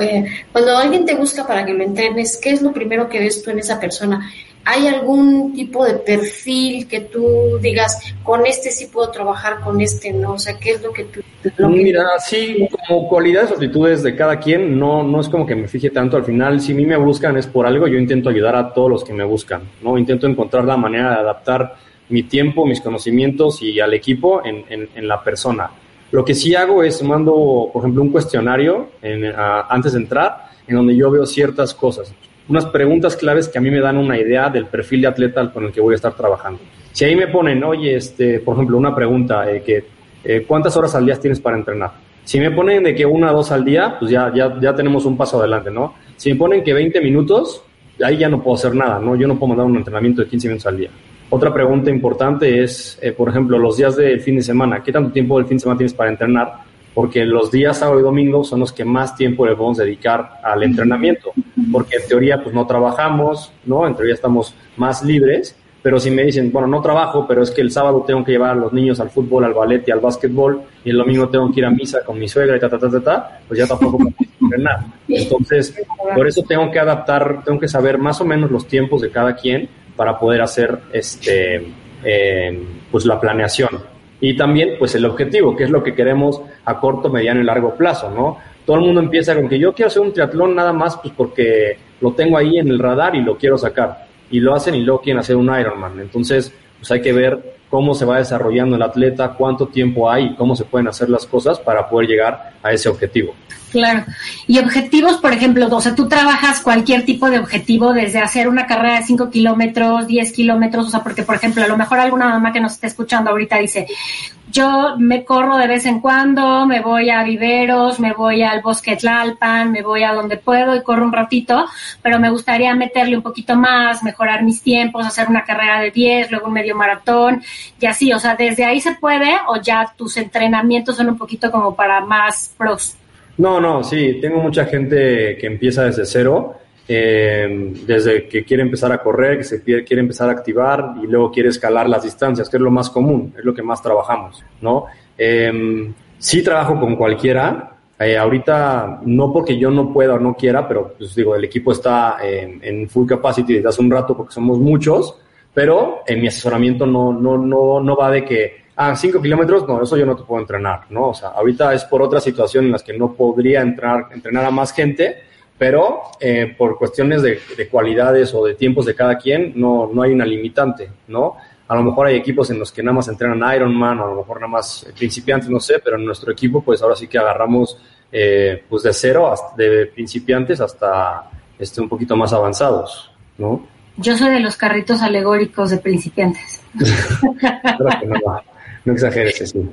Eh, cuando alguien te busca para que lo entrenes, ¿qué es lo primero que ves tú en esa persona? ¿Hay algún tipo de perfil que tú digas, con este sí puedo trabajar, con este no? O sea, ¿qué es lo que tú... Mira, sí, como cualidades o actitudes de cada quien, no, no es como que me fije tanto. Al final, si a mí me buscan es por algo, yo intento ayudar a todos los que me buscan, ¿no? Intento encontrar la manera de adaptar mi tiempo, mis conocimientos y al equipo en, en, en la persona. Lo que sí hago es mando, por ejemplo, un cuestionario antes de entrar, en donde yo veo ciertas cosas, unas preguntas claves que a mí me dan una idea del perfil de atleta con el que voy a estar trabajando. Si ahí me ponen, oye, este, por ejemplo, una pregunta, eh, que, eh, ¿cuántas horas al día tienes para entrenar? Si me ponen de que una o dos al día, pues ya, ya, ya tenemos un paso adelante, ¿no? Si me ponen que 20 minutos, ahí ya no puedo hacer nada, ¿no? Yo no puedo mandar un entrenamiento de 15 minutos al día. Otra pregunta importante es, eh, por ejemplo, los días del fin de semana. ¿Qué tanto tiempo del fin de semana tienes para entrenar? Porque los días sábado y domingo son los que más tiempo le podemos dedicar al entrenamiento. Porque en teoría, pues no trabajamos, ¿no? En teoría estamos más libres. Pero si me dicen, bueno, no trabajo, pero es que el sábado tengo que llevar a los niños al fútbol, al ballet y al básquetbol, y el domingo tengo que ir a misa con mi suegra y ta, ta, ta, ta, ta pues ya tampoco puedo entrenar. Entonces, por eso tengo que adaptar, tengo que saber más o menos los tiempos de cada quien para poder hacer este, eh, pues la planeación. Y también, pues el objetivo, que es lo que queremos a corto, mediano y largo plazo, ¿no? Todo el mundo empieza con que yo quiero hacer un triatlón nada más pues porque lo tengo ahí en el radar y lo quiero sacar. Y lo hacen y luego quieren hacer un Ironman. Entonces, pues hay que ver cómo se va desarrollando el atleta, cuánto tiempo hay y cómo se pueden hacer las cosas para poder llegar a ese objetivo. Claro. Y objetivos, por ejemplo, o sea, tú trabajas cualquier tipo de objetivo, desde hacer una carrera de 5 kilómetros, 10 kilómetros, o sea, porque, por ejemplo, a lo mejor alguna mamá que nos esté escuchando ahorita dice, yo me corro de vez en cuando, me voy a viveros, me voy al bosque Tlalpan, me voy a donde puedo y corro un ratito, pero me gustaría meterle un poquito más, mejorar mis tiempos, hacer una carrera de 10, luego un medio maratón, y así, o sea, desde ahí se puede o ya tus entrenamientos son un poquito como para más pros. No, no, sí, tengo mucha gente que empieza desde cero, eh, desde que quiere empezar a correr, que se quiere, empezar a activar y luego quiere escalar las distancias, que es lo más común, es lo que más trabajamos, ¿no? Eh, sí trabajo con cualquiera, eh, ahorita no porque yo no pueda o no quiera, pero pues digo, el equipo está en full capacity desde hace un rato porque somos muchos, pero en mi asesoramiento no, no, no, no va de que ah, cinco kilómetros, no, eso yo no te puedo entrenar, ¿no? O sea, ahorita es por otra situación en las que no podría entrenar, entrenar a más gente, pero eh, por cuestiones de, cualidades o de tiempos de cada quien, no, no hay una limitante, ¿no? A lo mejor hay equipos en los que nada más entrenan Ironman, o a lo mejor nada más principiantes, no sé, pero en nuestro equipo, pues ahora sí que agarramos eh, pues de cero, hasta, de principiantes hasta este, un poquito más avanzados, ¿no? Yo soy de los carritos alegóricos de principiantes. No exageres, sí.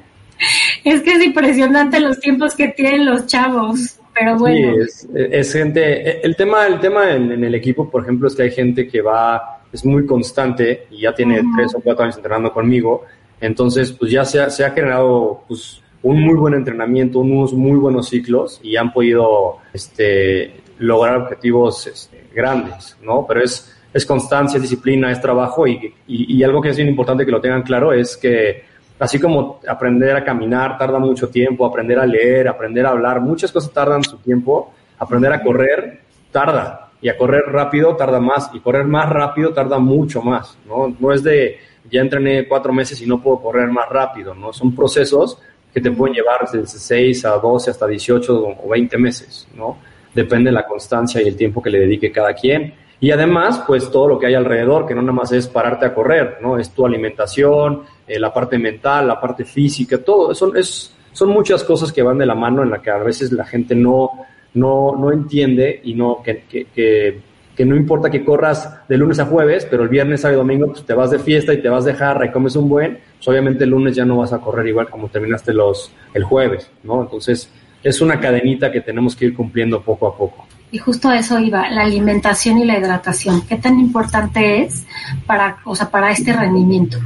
Es que es impresionante los tiempos que tienen los chavos, pero bueno. Sí, es, gente. El tema, el tema en, el equipo, por ejemplo, es que hay gente que va, es muy constante y ya tiene tres o cuatro años entrenando conmigo. Entonces, pues ya se ha, se ha generado pues, un muy buen entrenamiento, unos muy buenos ciclos y han podido este, lograr objetivos este, grandes, ¿no? Pero es, es constancia, es disciplina, es trabajo y, y algo que es bien importante que lo tengan claro es que Así como aprender a caminar tarda mucho tiempo, aprender a leer, aprender a hablar, muchas cosas tardan su tiempo. Aprender a correr tarda y a correr rápido tarda más y correr más rápido tarda mucho más. No, no es de ya entrené cuatro meses y no puedo correr más rápido, ¿no? Son procesos que te pueden llevar desde 6 a 12 hasta 18 o 20 meses, ¿no? Depende de la constancia y el tiempo que le dedique cada quien. Y además, pues todo lo que hay alrededor, que no nada más es pararte a correr, ¿no? Es tu alimentación, eh, la parte mental, la parte física, todo. Son, es, son muchas cosas que van de la mano en la que a veces la gente no, no, no entiende y no, que, que, no importa que corras de lunes a jueves, pero el viernes, sábado y domingo, pues te vas de fiesta y te vas de jarra y comes un buen, pues obviamente el lunes ya no vas a correr igual como terminaste los, el jueves, ¿no? Entonces, es una cadenita que tenemos que ir cumpliendo poco a poco. Y justo eso iba, la alimentación y la hidratación. ¿Qué tan importante es para, o sea, para este rendimiento?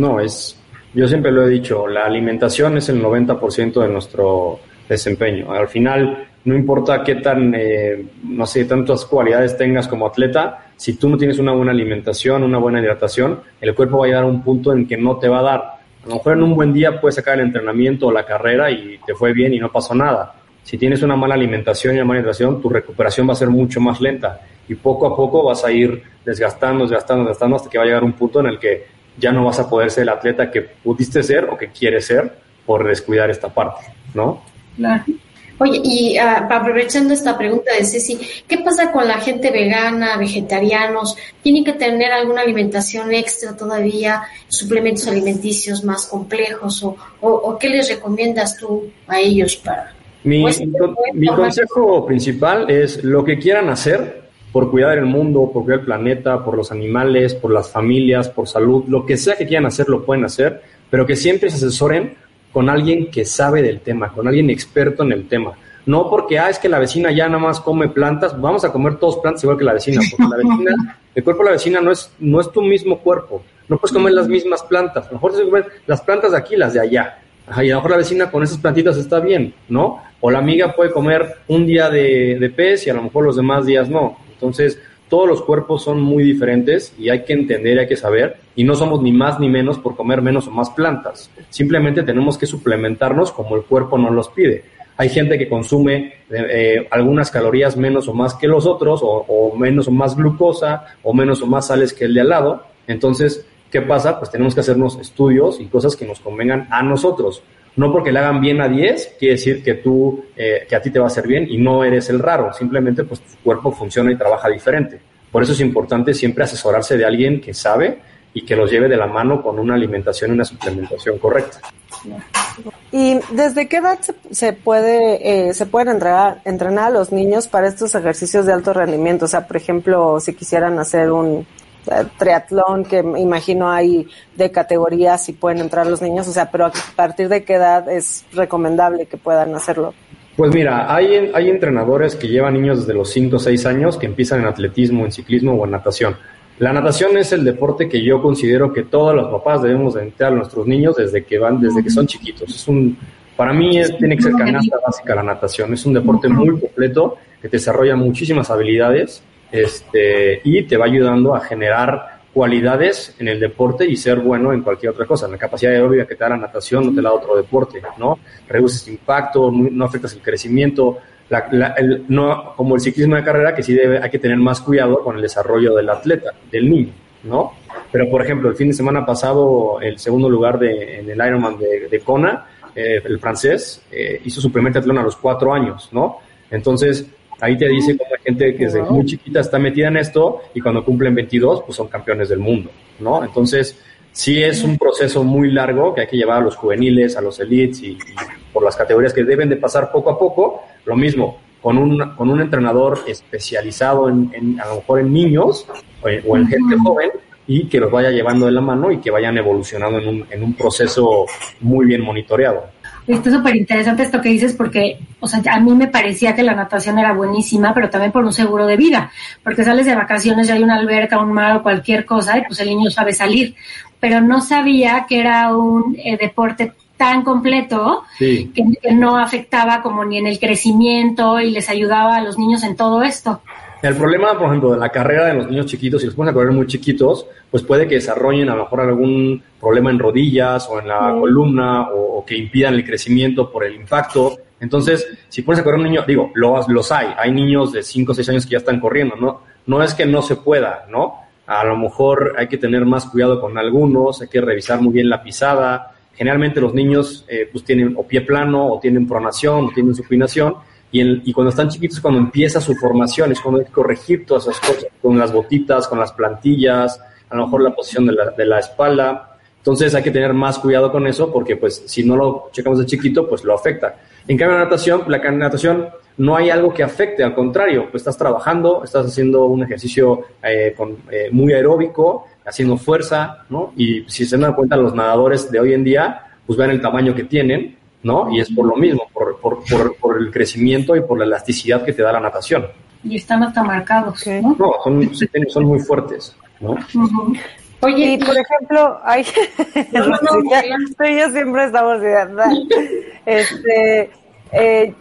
No, es, yo siempre lo he dicho, la alimentación es el 90% de nuestro desempeño. Al final, no importa qué tan, eh, no sé, tantas cualidades tengas como atleta, si tú no tienes una buena alimentación, una buena hidratación, el cuerpo va a llegar a un punto en que no te va a dar. A lo mejor en un buen día puedes sacar el entrenamiento o la carrera y te fue bien y no pasó nada si tienes una mala alimentación y una mala hidratación, tu recuperación va a ser mucho más lenta y poco a poco vas a ir desgastando, desgastando, desgastando hasta que va a llegar un punto en el que ya no vas a poder ser el atleta que pudiste ser o que quieres ser por descuidar esta parte, ¿no? Claro. Oye, y uh, aprovechando esta pregunta de Ceci, ¿qué pasa con la gente vegana, vegetarianos? ¿Tienen que tener alguna alimentación extra todavía, suplementos alimenticios más complejos? ¿O, o qué les recomiendas tú a ellos para, mi, pues, mi consejo principal es lo que quieran hacer por cuidar el mundo, por cuidar el planeta, por los animales, por las familias, por salud, lo que sea que quieran hacer, lo pueden hacer, pero que siempre se asesoren con alguien que sabe del tema, con alguien experto en el tema. No porque, ah, es que la vecina ya nada más come plantas, vamos a comer todos plantas igual que la vecina, porque la vecina, el cuerpo de la vecina no es, no es tu mismo cuerpo, no puedes comer las mismas plantas, a lo mejor que comer las plantas de aquí, las de allá. Ajá, y a lo mejor la vecina con esas plantitas está bien, ¿no? O la amiga puede comer un día de, de pez y a lo mejor los demás días no. Entonces, todos los cuerpos son muy diferentes y hay que entender, hay que saber, y no somos ni más ni menos por comer menos o más plantas. Simplemente tenemos que suplementarnos como el cuerpo nos los pide. Hay gente que consume eh, algunas calorías menos o más que los otros, o menos o más glucosa, o menos o más sales que el de al lado. Entonces, ¿qué pasa? Pues tenemos que hacernos estudios y cosas que nos convengan a nosotros. No porque le hagan bien a 10, quiere decir que tú, eh, que a ti te va a hacer bien y no eres el raro. Simplemente, pues tu cuerpo funciona y trabaja diferente. Por eso es importante siempre asesorarse de alguien que sabe y que los lleve de la mano con una alimentación y una suplementación correcta. ¿Y desde qué edad se, puede eh, se pueden entrenar, entrenar a los niños para estos ejercicios de alto rendimiento? O sea, por ejemplo, si quisieran hacer un triatlón, que imagino hay de categorías y pueden entrar los niños, o sea, pero a partir de qué edad es recomendable que puedan hacerlo? Pues mira, hay, hay entrenadores que llevan niños desde los 5 o 6 años que empiezan en atletismo, en ciclismo o en natación. La natación es el deporte que yo considero que todos los papás debemos de entrar a nuestros niños desde que van, desde que son chiquitos. Es un, para mí tiene que ser canasta básica la natación. Es un deporte muy completo que desarrolla muchísimas habilidades este, y te va ayudando a generar cualidades en el deporte y ser bueno en cualquier otra cosa. La capacidad aeróbica que te da la natación no te da otro deporte, ¿no? Reduces impacto, no afectas el crecimiento. La- la- el- no, como el ciclismo de carrera, que sí debe, hay que tener más cuidado con el desarrollo del atleta, del niño, ¿no? Pero, por ejemplo, el fin de semana pasado, el segundo lugar de, en el Ironman de, de Kona, eh, el francés, eh, hizo su primer triatlón a los cuatro años, ¿no? Entonces, ahí te dice cómo hay gente que desde muy chiquita está metida en esto y cuando cumplen 22, pues son campeones del mundo, ¿no? Entonces, sí es un proceso muy largo que hay que llevar a los juveniles, a los elites y, y por las categorías que deben de pasar poco a poco. Lo mismo, con un, con un entrenador especializado en, en, a lo mejor en niños o en, o en gente joven y que los vaya llevando de la mano y que vayan evolucionando en un, en un proceso muy bien monitoreado. Está súper interesante esto que dices porque, o sea, a mí me parecía que la natación era buenísima, pero también por un seguro de vida, porque sales de vacaciones y hay una alberca, un mar o cualquier cosa y pues el niño sabe salir, pero no sabía que era un eh, deporte tan completo Sí. que, que no afectaba como ni en el crecimiento y les ayudaba a los niños en todo esto. El problema, por ejemplo, de la carrera de los niños chiquitos, si los pones a correr muy chiquitos, pues puede que desarrollen a lo mejor algún problema en rodillas o en la columna o, o que impidan el crecimiento por el impacto. Entonces, si pones a correr un niño, digo, los, los hay, hay niños de 5 o 6 años que ya están corriendo, ¿no? No es que no se pueda, ¿no? A lo mejor hay que tener más cuidado con algunos, hay que revisar muy bien la pisada. Generalmente los niños eh, pues tienen o pie plano o tienen pronación o tienen supinación y, cuando están chiquitos es cuando empieza su formación, es cuando hay que corregir todas esas cosas, con las botitas, con las plantillas, a lo mejor la posición de la, de la espalda. Entonces hay que tener más cuidado con eso porque pues si no lo checamos de chiquito, pues lo afecta. En cambio, la natación, la natación no hay algo que afecte, al contrario, pues estás trabajando, estás haciendo un ejercicio eh, con, eh, muy aeróbico, haciendo fuerza, ¿no? Y si se dan cuenta los nadadores de hoy en día, pues vean el tamaño que tienen, ¿no? Y es por lo mismo, por, por, por, por el crecimiento y por la elasticidad que te da la natación. Y están hasta marcados, ¿no? No, son, son muy fuertes, ¿no? Ujú. y por ejemplo, hay No, no, no, Rosita, tú y yo siempre estamos de Este, eh,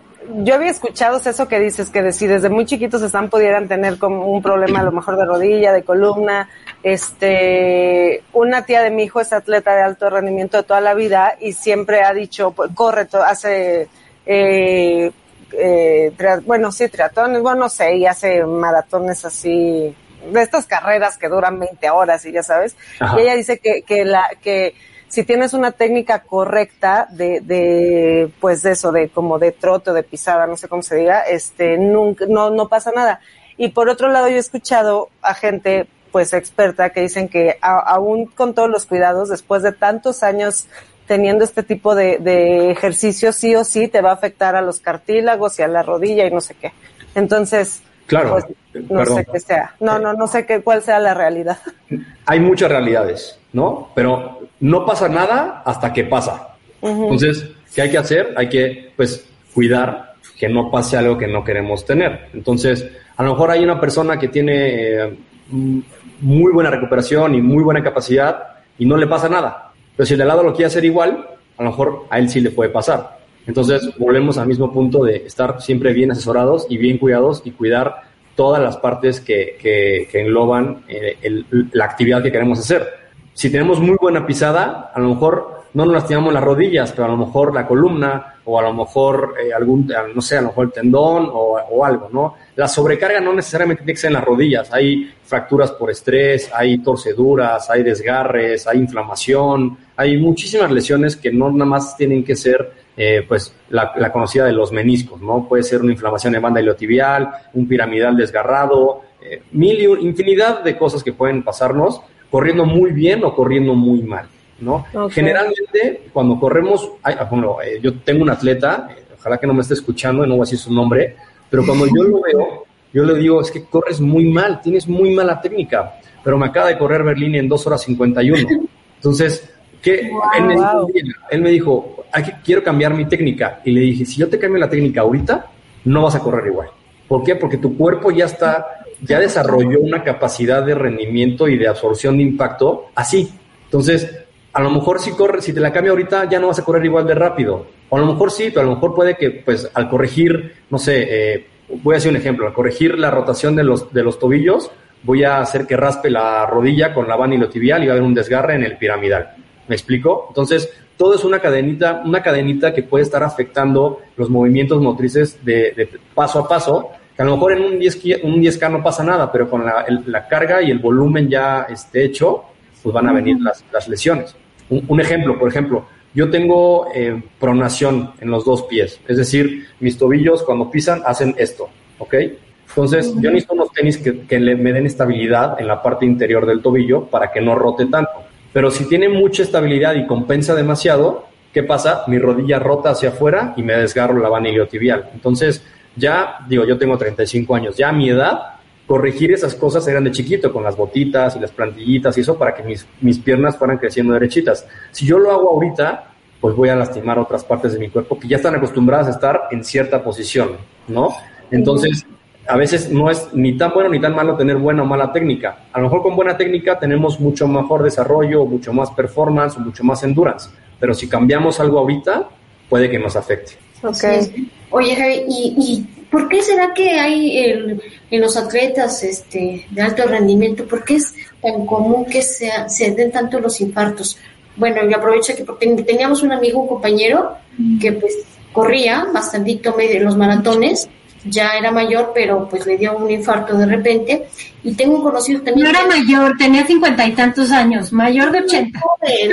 yo había escuchado eso que dices, que de- si desde muy chiquitos están, pudieran tener como un problema a lo mejor de rodilla, de columna. Este, una tía de mi hijo es atleta de alto rendimiento de toda la vida y siempre ha dicho, pues, corre, hace, eh, eh, bueno, sí, triatones, bueno, no sé, y hace maratones así, de estas carreras que duran 20 horas y ya sabes. Ajá. Y ella dice que, que la, que si tienes una técnica correcta de, de, pues de eso, de como de trote o de pisada, no sé cómo se diga, este, nunca, no, no pasa nada. Y por otro lado, yo he escuchado a gente, pues experta, que dicen que a- aún con todos los cuidados, después de tantos años teniendo este tipo de, de ejercicios, sí o sí te va a afectar a los cartílagos y a la rodilla y no sé qué. Entonces, Claro, pues, no perdón. sé qué sea. No, no, no sé qué, cuál sea la realidad. Hay muchas realidades, ¿no? Pero no pasa nada hasta que pasa. Entonces, ¿qué hay que hacer? Hay que, pues, cuidar que no pase algo que no queremos tener. Entonces, a lo mejor hay una persona que tiene eh, mm, muy buena recuperación y muy buena capacidad y no le pasa nada. Pero si el de al lado lo quiere hacer igual, a lo mejor a él sí le puede pasar. Entonces, volvemos al mismo punto de estar siempre bien asesorados y bien cuidados y cuidar todas las partes que, que, que engloban eh, el- la actividad que queremos hacer. Si tenemos muy buena pisada, a lo mejor no nos lastimamos las rodillas, pero a lo mejor la columna o a lo mejor eh, algún, eh, no sé, a lo mejor el tendón o, o algo, ¿no? La sobrecarga no necesariamente tiene que ser en las rodillas. Hay fracturas por estrés, hay torceduras, hay desgarres, hay inflamación, hay muchísimas lesiones que no nada más tienen que ser eh, pues la, la conocida de los meniscos, ¿no? Puede ser una inflamación de banda iliotibial, un piramidal desgarrado, eh, mil y un- infinidad de cosas que pueden pasarnos corriendo muy bien o corriendo muy mal, ¿no? Generalmente, cuando corremos, ay, ah, bueno, eh, yo tengo un atleta, eh, ojalá que no me esté escuchando, no voy a decir su nombre, pero cuando yo lo veo, yo le digo, es que corres muy mal, tienes muy mala técnica, pero me acaba de correr Berlín en 2 horas 51. Entonces, ¿qué? él, me dijo, él me dijo, "Hay que- quiero cambiar mi técnica. Y le dije, si yo te cambio la técnica ahorita, no vas a correr igual. ¿Por qué? Porque tu cuerpo ya está, ya desarrolló una capacidad de rendimiento y de absorción de impacto así. Entonces, a lo mejor si corres, si te la cambio ahorita, ya no vas a correr igual de rápido. O a lo mejor sí, pero a lo mejor puede que, pues, al corregir, no sé, eh, voy a hacer un ejemplo, al corregir la rotación de los, de los tobillos, voy a hacer que raspe la rodilla con la iliotibial y va a haber un desgarre en el piramidal. ¿Me explico? Entonces, todo es una cadenita, una cadenita que puede estar afectando los movimientos motrices de, de paso a paso, que a lo mejor en un 10K, un 10K no pasa nada, pero con la, el- la carga y el volumen ya esté hecho, pues van a venir las, las lesiones. Un, un ejemplo, por ejemplo, yo tengo eh, pronación en los dos pies, es decir, mis tobillos cuando pisan hacen esto, ¿ok? Entonces, yo necesito unos tenis que, que le, me den estabilidad en la parte interior del tobillo para que no rote tanto. Pero si tiene mucha estabilidad y compensa demasiado, ¿qué pasa? Mi rodilla rota hacia afuera y me desgarro la banda iliotibial. Entonces, ya, digo, yo tengo 35 años, ya a mi edad, corregir esas cosas eran de chiquito, con las botitas y las plantillitas y eso, para que mis, mis piernas fueran creciendo derechitas. Si yo lo hago ahorita, pues voy a lastimar otras partes de mi cuerpo que ya están acostumbradas a estar en cierta posición, ¿no? Entonces, a veces no es ni tan bueno ni tan malo tener buena o mala técnica. A lo mejor con buena técnica tenemos mucho mejor desarrollo, mucho más performance, o mucho más endurance. Pero si cambiamos algo ahorita, puede que nos afecte. Sí. Oye, Javi, ¿y, y por qué será que hay el- en los atletas este, de alto rendimiento, por qué es tan común que sea- se den tanto los infartos? Bueno, y aprovecho que porque teníamos un amigo, un compañero, que pues corría bastantito medio en los maratones, ya era mayor, pero pues le dio un infarto de repente, y tengo un conocido también... No era mayor, tenía cincuenta y tantos años, mayor de ochenta.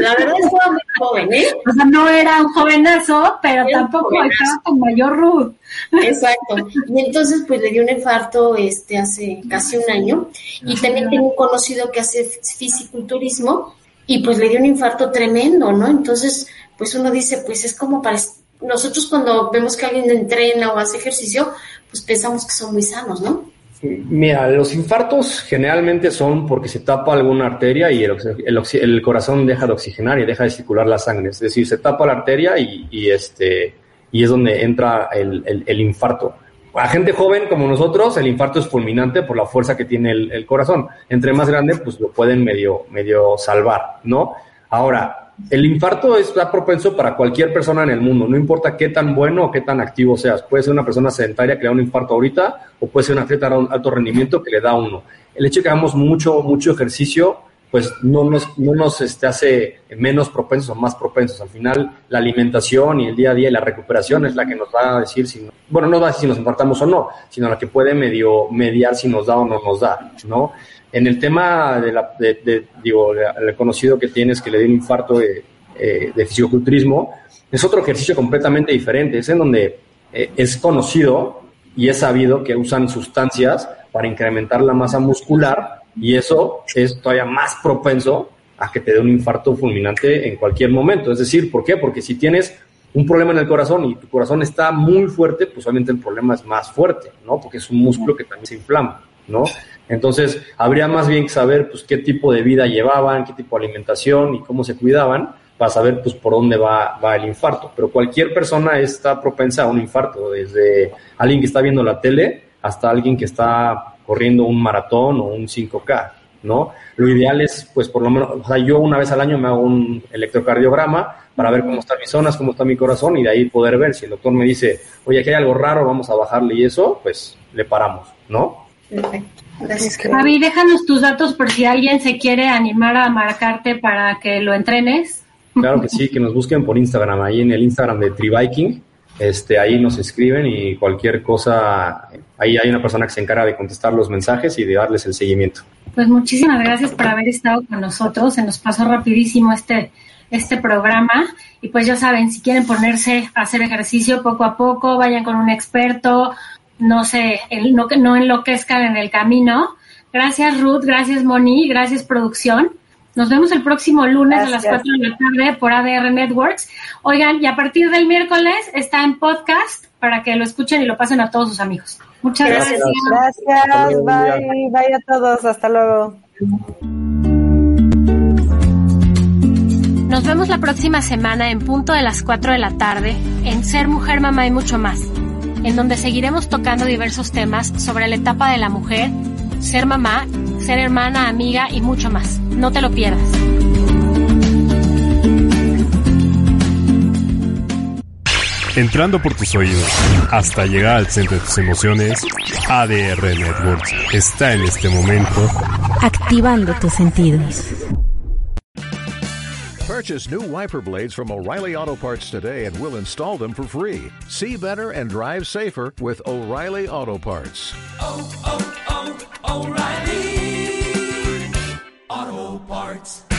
La verdad estaba muy joven, ¿eh? O sea, no era un jovenazo, pero Era tampoco estaba con mayor Ruth. Exacto. Y entonces, pues le dio un infarto este, hace casi un año. Y también tengo un conocido que hace fisiculturismo y pues le dio un infarto tremendo, ¿no? Entonces, pues uno dice, pues es como para... Nosotros cuando vemos que alguien entrena o hace ejercicio, pues pensamos que son muy sanos, ¿no? Mira, los infartos generalmente son porque se tapa alguna arteria y el, corazón deja de oxigenar y deja de circular la sangre. Es decir, se tapa la arteria y, este, y es donde entra el, el- infarto. A gente joven como nosotros, el infarto es fulminante por la fuerza que tiene el, el corazón. Entre más grande, pues lo pueden medio, medio salvar, ¿no? Ahora, el infarto está propenso para cualquier persona en el mundo, no importa qué tan bueno o qué tan activo seas. Puede ser una persona sedentaria que le da un infarto ahorita o puede ser un atleta de alto rendimiento que le da uno. El hecho de que hagamos mucho, mucho ejercicio, pues no nos, no nos este, hace menos propensos o más propensos. Al final, la alimentación y el día a día y la recuperación es la que nos va a decir si, bueno, no va a decir si nos infartamos o no, sino la que puede medio mediar si nos da o no nos da, ¿no? En el tema de la, de, de, conocido que tienes que le dio un infarto de, eh, de fisiculturismo, es otro ejercicio completamente diferente. Es en donde eh, es conocido y es sabido que usan sustancias para incrementar la masa muscular y eso es todavía más propenso a que te dé un infarto fulminante en cualquier momento. Es decir, ¿por qué? Porque si tienes un problema en el corazón y tu corazón está muy fuerte, pues obviamente el problema es más fuerte, ¿no? Porque es un músculo que también se inflama, ¿no? Entonces, habría más bien que saber, pues, qué tipo de vida llevaban, qué tipo de alimentación y cómo se cuidaban para saber, pues, por dónde va, va el infarto. Pero cualquier persona está propensa a un infarto, desde alguien que está viendo la tele hasta alguien que está corriendo un maratón o un 5K, ¿no? Lo ideal es, pues por lo menos, o sea, yo una vez al año me hago un electrocardiograma para ver cómo están mis zonas, cómo está mi corazón y de ahí poder ver si el doctor me dice, oye, aquí hay algo raro, vamos a bajarle y eso, pues le paramos, ¿no? Perfecto. Gracias. Javi, déjanos tus datos por si alguien se quiere animar a marcarte para que lo entrenes. Claro que sí, que nos busquen por Instagram, ahí en el Instagram de Tribiking, este, ahí nos escriben y cualquier cosa, ahí hay una persona que se encarga de contestar los mensajes y de darles el seguimiento. Pues muchísimas gracias por haber estado con nosotros. Se nos pasó rapidísimo este, este programa. Y pues ya saben, si quieren ponerse a hacer ejercicio poco a poco, vayan con un experto, no sé, el- no, no enloquezcan en el camino. Gracias Ruth, gracias Moni, gracias producción. Nos vemos el próximo lunes a las Gracias. 4 de la tarde por ADR Networks. Oigan, y a partir del miércoles está en podcast para que lo escuchen y lo pasen a todos sus amigos. Muchas gracias. Gracias, día. bye, bye a todos, hasta luego. Nos vemos la próxima semana en punto de las 4 de la tarde en Ser Mujer, Mamá y mucho más, en donde seguiremos tocando diversos temas sobre la etapa de la mujer, ser mamá, ser hermana, amiga y mucho más. No te lo pierdas. Entrando por tus oídos hasta llegar al centro de tus emociones, ADR Networks está en este momento Activando tus sentidos. Purchase new wiper blades from O'Reilly Auto Parts today and we'll install them for free. See better and drive safer with O'Reilly Auto Parts. oh, oh, O'Reilly Auto Parts.